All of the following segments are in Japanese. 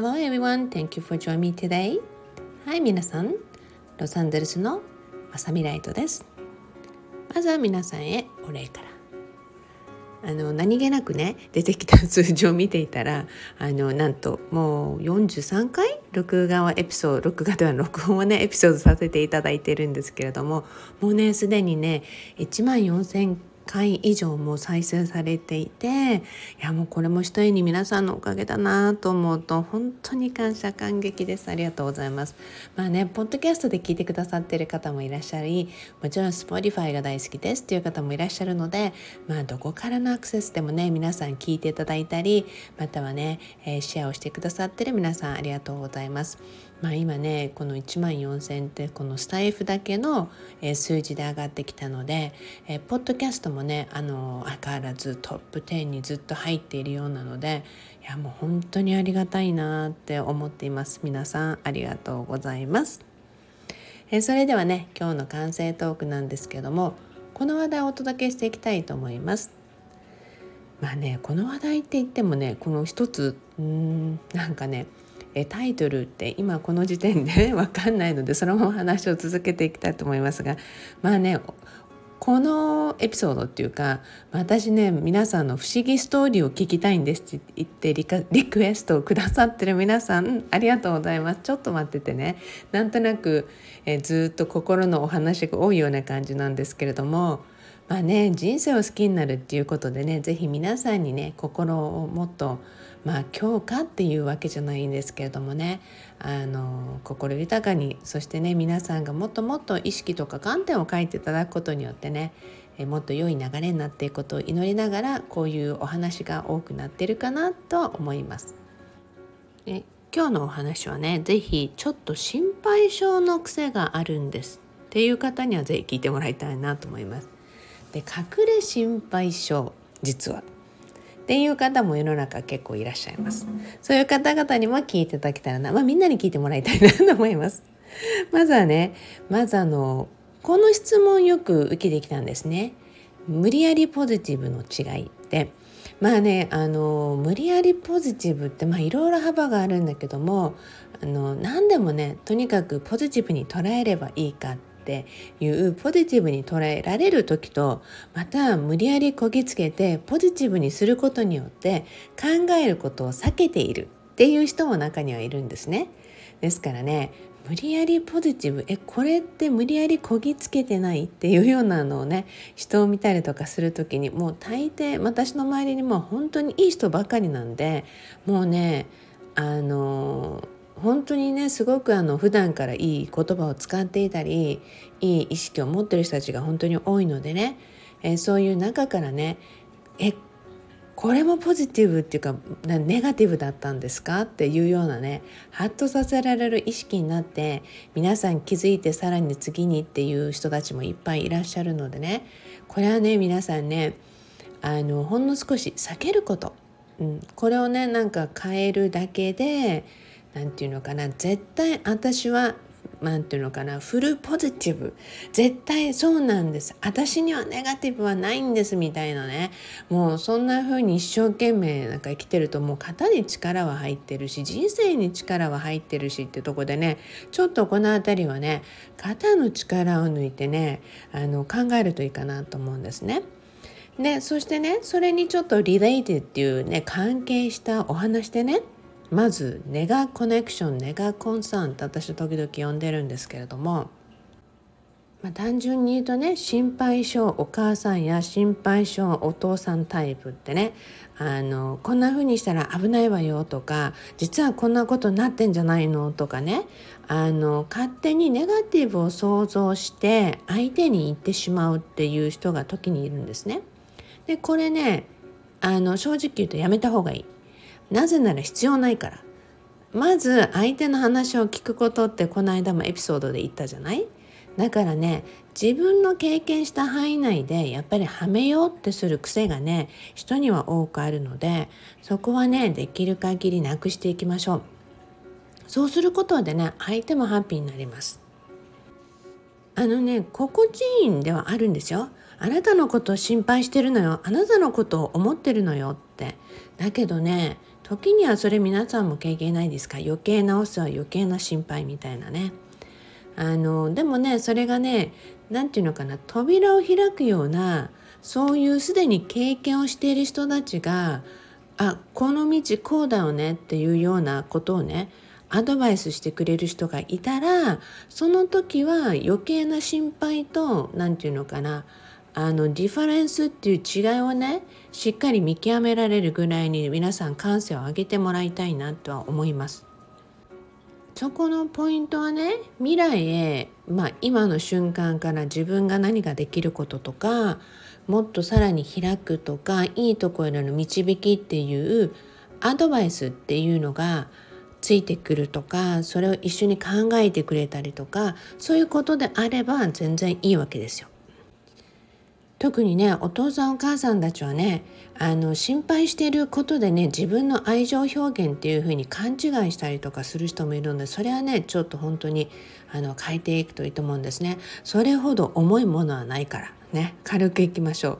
Hello everyone, thank you for joining me today. はい、皆さん、ロサンゼルスのまさみライトです。まずは皆さんへお礼から。あの何気なくね出てきた数字を見ていたらあのなんともう43回録画はエピソード録画では録音をねエピソードさせていただいてるんですけれどももうねすでにね1万4,000回以上も再生されていていやもうこれも一重に皆さんのおかげだなと思うと本当に感謝感激です。ありがとうございます。まあねポッドキャストで聞いてくださってる方もいらっしゃりもちろん Spotify が大好きです。っていう方もいらっしゃるのでまあどこからのアクセスでもね皆さん聞いていただいたりまたはね、えー、シェアをしてくださってる皆さんありがとうございます。まあ、今ねこの1万4,000ってこのスタイフだけの、えー、数字で上がってきたので、えー、ポッドキャストもねあの相変わらずトップ10にずっと入っているようなのでいやもう本当にありがたいなって思っています。皆さんありがとうございます、えー、それではね今日の完成トークなんですけどもこの話題をお届けしていきたいと思います。まあねこの話題って言ってもねこの一つうんなんかねえタイトルって今この時点で 分かんないのでそのまま話を続けていきたいと思いますがまあねこのエピソードっていうか私ね皆さんの不思議ストーリーを聞きたいんですって言ってリクエストをくださってる皆さんありがとうございます。ちょっと待っててね。なんとなく、えずっと心のお話が多いような感じなんですけれどもまあね人生を好きになるっていうことでね是非皆さんにね心をもっとまあ強化っていうわけじゃないんですけれどもねあの心豊かにそしてね皆さんがもっともっと意識とか観点を書いていただくことによってねえもっと良い流れになっていくことを祈りながらこういうお話が多くなってるかなと思います。え今日のお話はね是非ちょっと心配性の癖があるんですっていう方には是非聞いてもらいたいなと思います。で隠れ心配性実はっていう方も世の中結構いらっしゃいます。そういう方々にも聞いていただけたらな、まあみんなに聞いてもらいたいなと思います。まずはね、まずあの、この質問よく受けてきたんですね。無理やりポジティブの違いって。まあねあの無理やりポジティブってまあいろいろ幅があるんだけどもあの何でもねとにかくポジティブに捉えればいいかっっていうポジティブに捉えられる時とまた無理やりこぎつけてポジティブにすることによって考えることを避けているっていう人も中にはいるんですね。ですからね無理やりポジティブえこれって無理やりこぎつけてないっていうようなのをね人を見たりとかする時にもう大抵私の周りにも本当にいい人ばかりなんでもうねあの本当にねすごくあの普段からいい言葉を使っていたりいい意識を持ってる人たちが本当に多いのでね、えー、そういう中からねえこれもポジティブっていうかネガティブだったんですか？っていうようなねハッとさせられる意識になって皆さん気づいてさらに次にっていう人たちもいっぱいいらっしゃるのでねこれはね皆さんねあのほんの少し避けること、うん、これをねなんか変えるだけで何て言うのかな絶対私は何て言うのかなフルポジティブ。絶対そうなんです。私にはネガティブはないんですみたいなね。もうそんな風に一生懸命なんか生きてるともう型に力は入ってるし人生に力は入ってるしってとこでねちょっとこの辺りはね肩の力を抜いてねあの考えるといいかなと思うんですね。でそしてねそれにちょっとリレイティっていうね関係したお話でねまずネガコネクションネガコンサーンって私時々呼んでるんですけれども、まあ、単純に言うとね心配性お母さんや心配性お父さんタイプってねあのこんな風にしたら危ないわよとか実はこんなことになってんじゃないのとかねあの勝手にネガティブを想像して相手に言ってしまうっていう人が時にいるんですね。でこれねあの正直言うとやめた方がいい。なぜなら必要ないから。まず相手の話を聞くことってこの間もエピソードで言ったじゃない？だからね自分の経験した範囲内でやっぱりはめようってする癖がね人には多くあるのでそこはねできる限りなくしていきましょう。そうすることでね相手もハッピーになります。あのね心地いいんではあるんですよ。あなたのことを心配してるのよ。あなたのことを思ってるのよって。だけどね時にはそれ皆さんも経験ないですか？余計なお世話余計な心配みたいなね。あのでもねそれがね何て言うのかな？扉を開くようなそういうすでに経験をしている人たちがあこの道こうだよね？っていうようなことをねアドバイスしてくれる人がいたらその時は余計な心配と何て言うのかな？あのディファレンスっていう違いをねしっかり見極められるぐらいに皆さん感性を上げてもらいたいなとは思います。そこのポイントはね未来へ、まあ、今の瞬間から自分が何ができることとかもっとさらに開くとかいいところへの導きっていうアドバイスっていうのがついてくるとかそれを一緒に考えてくれたりとかそういうことであれば全然いいわけですよ。特にねお父さんお母さんたちはねあの心配していることでね自分の愛情表現っていう風に勘違いしたりとかする人もいるのでそれはねちょっと本当にあの変えていくといいと思うんですね。それほど重いものはないからね軽くいきましょう。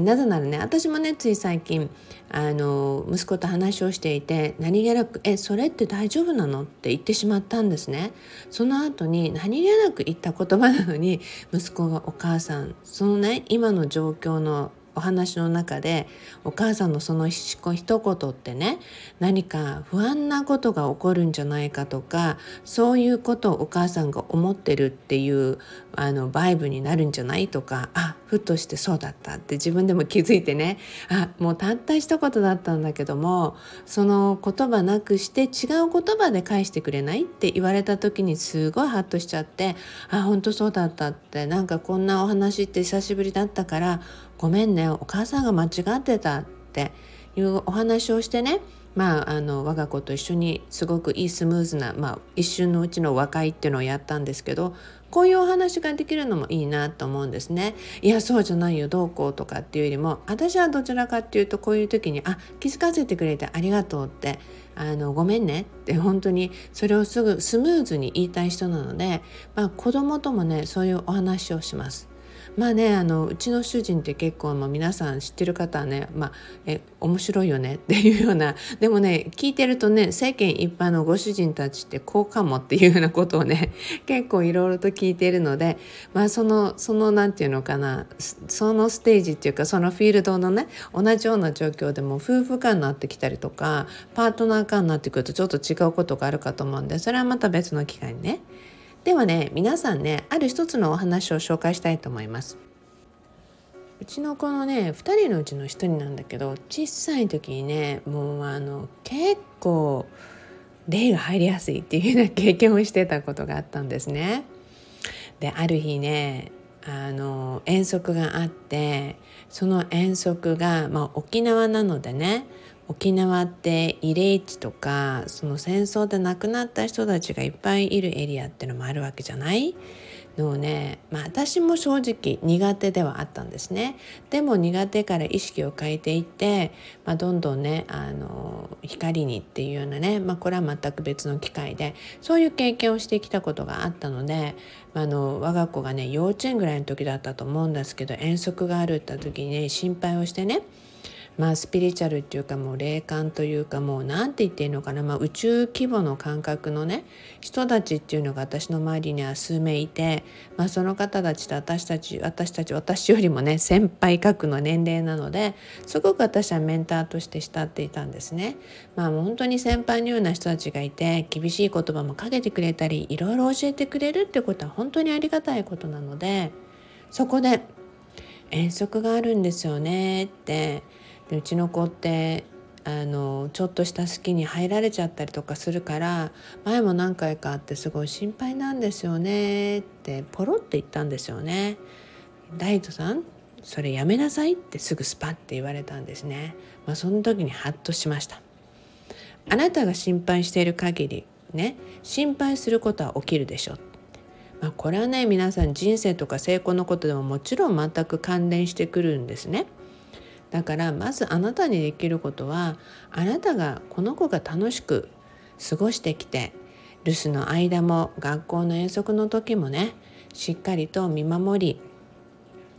なぜならね私もねつい最近あの息子と話をしていて何気なく「えそれって大丈夫なの?」って言ってしまったんですねその後に何気なく言った言葉なのに息子が「お母さんそのね今の状況のお話の中でお母さんのその一言ってね何か不安なことが起こるんじゃないかとかそういうことをお母さんが思ってるっていうあのバイブになるんじゃないとかあふっとしてそうだったって自分でも気づいてねあもうたった一言だったんだけどもその言葉なくして違う言葉で返してくれないって言われた時にすごいハッとしちゃってあ本当そうだったってなんかこんなお話って久しぶりだったからごめんねお母さんが間違ってたっていうお話をしてねまあ、あの我が子と一緒にすごくいいスムーズな、まあ、一瞬のうちの和解っていうのをやったんですけどこういうお話ができるのもいいなと思うんですね。いやそうじゃないよどうこうとかっていうよりも私はどちらかっていうとこういう時に「あ気づかせてくれてありがとう」ってあの「ごめんね」って本当にそれをすぐスムーズに言いたい人なので、まあ、子供ともねそういうお話をします。まあねあのうちの主人って結構、まあ、皆さん知ってる方はね、まあ、え面白いよね っていうような。でもね聞いてるとね世間一般のご主人たちってこうかもっていうようなことをね 結構いろいろと聞いてるので、まあ、そのその何て言うのかなそのステージっていうかそのフィールドのね同じような状況でも夫婦間になってきたりとかパートナー間になってくるとちょっと違うことがあるかと思うんでそれはまた別の機会にねではね皆さんねある一つのお話を紹介したいと思いますうちの子のね2人のうちの1人なんだけど小さい時にねもうあの結構霊が入りやすいっていうような経験をしてたことがあったんですね。である日ねあの遠足があってその遠足が、まあ、沖縄なのでね沖縄って慰霊地とかその戦争で亡くなった人たちがいっぱいいるエリアってのもあるわけじゃない？のね、まあ、私も正直苦手ではあったんですね。でも苦手から意識を変えていって、まあ、どんどんねあの光にっていうようなね、まあ、これは全く別の機会でそういう経験をしてきたことがあったので、まあの我が子がね幼稚園ぐらいの時だったと思うんですけど遠足があるって時にね心配をしてねまあスピリチュアルっていうかもう霊感というかもう何て言っていいのかな、まあ、宇宙規模の感覚のね人たちっていうのが私の周りには数名いて、まあ、その方たちと私たち私たち私よりもね先輩格の年齢なのですごく私はメンターとして慕っていたんですね。まあもう本当に先輩のような人たちがいて厳しい言葉もかけてくれたりいろいろ教えてくれるってことは本当にありがたいことなのでそこで遠足があるんですよねってでうちの子ってあのちょっとした好きに入られちゃったりとかするから前も何回かあってすごい心配なんですよねってポロって言ったんですよね。ライトさんそれやめなさいってすぐスパッて言われたんですね。まあ、その時にハッとしました。あなたが心配している限りね心配することは起きるでしょまあ、これはね皆さん人生とか成功のことでももちろん全く関連してくるんですね。だからまずあなたにできることはあなたがこの子が楽しく過ごしてきて留守の間も学校の遠足の時もねしっかりと見守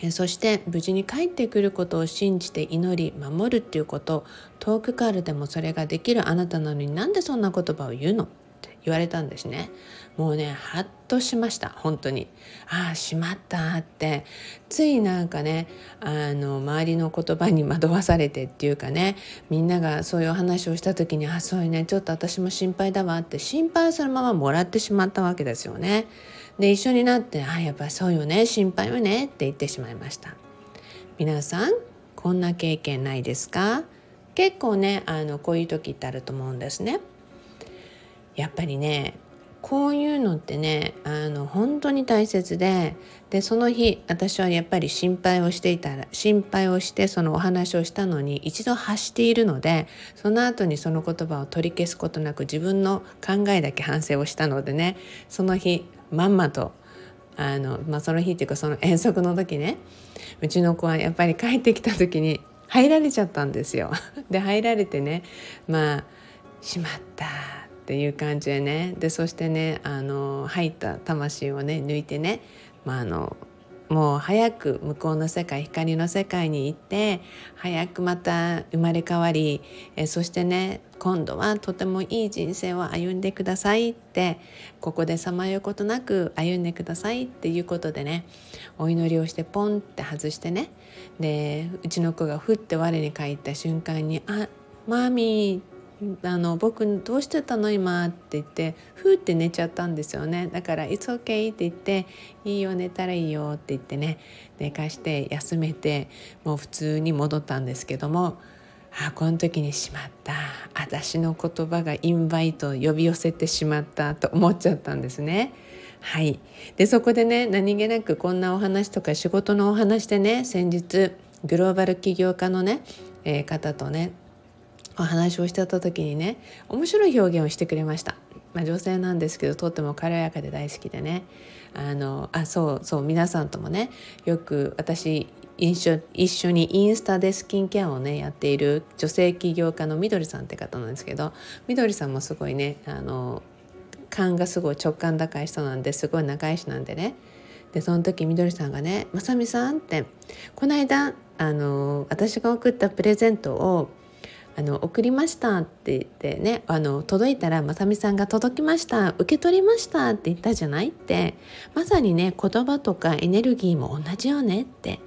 りそして無事に帰ってくることを信じて祈り守るっていうこと遠くからでもそれができるあなたなのになんでそんな言葉を言うの？言われたんですね。もうねハッとしました。本当に。ああしまったって。ついなんかねあの周りの言葉に惑わされてっていうかねみんながそういうお話をした時にあそういうねちょっと私も心配だわって心配そのままもらってしまったわけですよね。で一緒になって「あやっぱそうよね心配はね」って言ってしまいました。皆さんこんな経験ないですか？結構ねあのこういう時ってあると思うんですね。やっぱりねこういうのってねあの本当に大切ででその日私はやっぱり心配をしていたら心配をしてそのお話をしたのに一度発しているのでその後にその言葉を取り消すことなく自分の考えだけ反省をしたのでねその日まんまとあの、まあ、その日っていうかその遠足の時ねうちの子はやっぱり帰ってきた時に入られちゃったんですよ。で入られてねまあ「しまった」っていう感じでね。でそしてねあの入った魂をね抜いてね、まあ、あのもう早く向こうの世界光の世界に行って早くまた生まれ変わりえそしてね今度はとてもいい人生を歩んでくださいってここでさまようことなく歩んでくださいっていうことでねお祈りをしてポンって外してねでうちの子がふって我に返った瞬間に「あマミーあの僕どうしてたの今って言ってふーって寝ちゃったんですよね。だから「It's okay」って言って「いいよ寝たらいいよ」って言ってね。寝かして休めてもう普通に戻ったんですけどもあこの時にしまった。私の言葉がインバイト呼び寄せてしまった。と思っちゃったんですね。はい、でそこでね何気なくこんなお話とか仕事のお話でね先日グローバル起業家のね、えー、方とねお話をしてた時にね面白い表現をしてくれました。まあ、女性なんですけどとっても軽やかで大好きでねあのあそうそう皆さんともねよく私一緒一緒にインスタでスキンケアをねやっている女性起業家のみどりさんって方なんですけどみどりさんもすごいねあの勘がすごい直感高い人なんですごい仲良しなんでねでその時みどりさんがね「まさみさん」ってこの間あの私が送ったプレゼントをあの送りましたって言ってねあの届いたらまさみさんが届きました受け取りましたって言ったじゃないって。まさにね言葉とかエネルギーも同じよねって。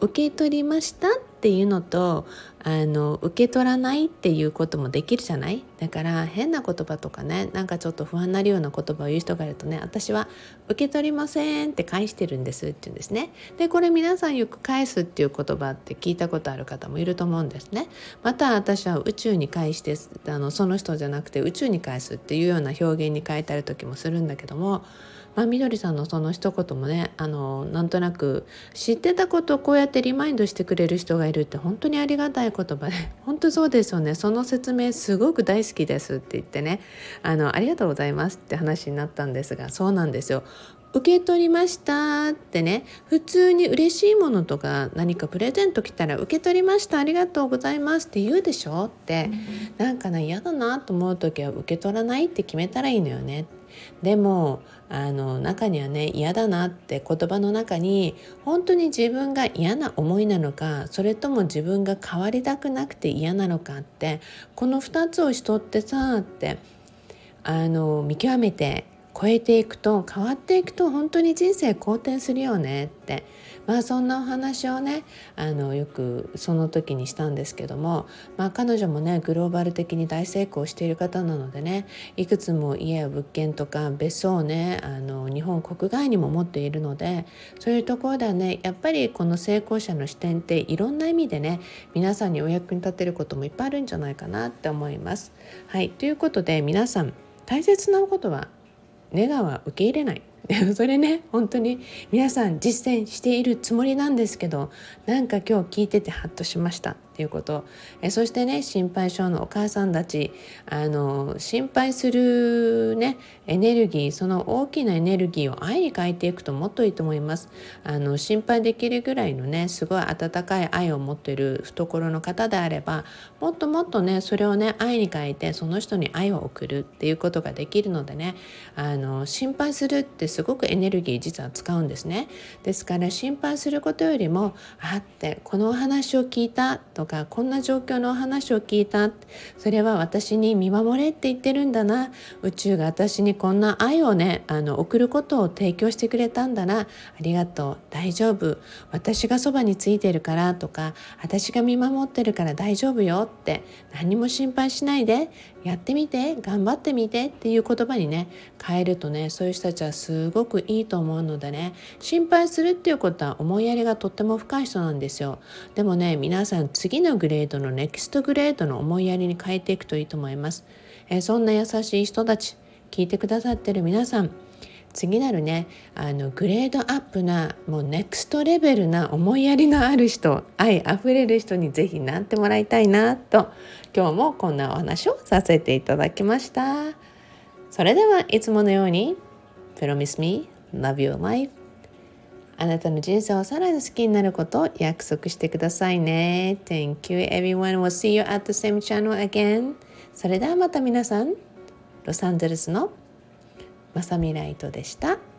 受け取りましたっていうのとあの受け取らないっていうこともできるじゃない？だから変な言葉とかねなんかちょっと不安になるような言葉を言う人がいるとね私は受け取りませんって返してるんですって言うんですね。でこれ皆さんよく返すっていう言葉って聞いたことある方もいると思うんですね。また私は宇宙に返してあのその人じゃなくて宇宙に返すっていうような表現に変えたり時もするんだけどもまあ、みどりさんのその一言もねあのなんとなく知ってたことをこうやってリマインドしてくれる人がいるって本当にありがたい言葉で 本当そうですよね。その説明すごく大好きですって言ってね。あのありがとうございますって話になったんですがそうなんですよ。受け取りましたってね。普通に嬉しいものとか何かプレゼント来たら受け取りましたありがとうございますって言うでしょって、うん、なんかね嫌だなと思う時は受け取らないって決めたらいいのよね。でもあの中にはね嫌だなって言葉の中に本当に自分が嫌な思いなのかそれとも自分が変わりたくなくて嫌なのかってこの2つをしとってさってあの見極めて超えていくと変わっていくと本当に人生好転するよねってまあそんなお話をねあのよくその時にしたんですけども、まあ、彼女もねグローバル的に大成功している方なのでねいくつも家や物件とか別荘をねあの日本国外にも持っているのでそういうところではねやっぱりこの成功者の視点っていろんな意味でね皆さんにお役に立てることもいっぱいあるんじゃないかなって思います。はいということで皆さん大切なことはネガは受け入れない それね本当に皆さん実践しているつもりなんですけどなんか今日聞いててハッとしました。っていうこと。えそしてね心配性のお母さんたち。あの心配するねエネルギーその大きなエネルギーを愛に変えていくともっといいと思います。あの心配できるぐらいのねすごい温かい愛を持ってる懐の方であればもっともっとねそれをね愛に変えてその人に愛を送るっていうことができるのでねあの心配するってすすごくエネルギー実は使うんですね。ですから心配することよりもあってこのお話を聞いたととかこんな状況のお話を聞いた。それは私に見守れって言ってるんだな。宇宙が私にこんな愛をねあの送ることを提供してくれたんだな。ありがとう。大丈夫。私がそばについてるからとか私が見守ってるから大丈夫よって何も心配しないで。やってみて頑張ってみてっていう言葉にね変えるとねそういう人たちはすごくいいと思うのでね心配するっていうことは思いやりがとっても深い人なんですよ。でもね皆さん次次のグレードのネクストグレードの思いやりに変えていくといいと思います、えそんな優しい人たち聞いてくださってる皆さん。次なるねあのグレードアップなもうネクストレベルな思いやりのある人愛あふれる人にぜひなってもらいたいなと今日もこんなお話をさせていただきました。それではいつものように Promise me love your life. あなたの人生をさらに好きになることを約束してくださいね。Thank you everyone. We'll see you at the same channel again. それではまた皆さんロサンゼルスのまさみライトでした。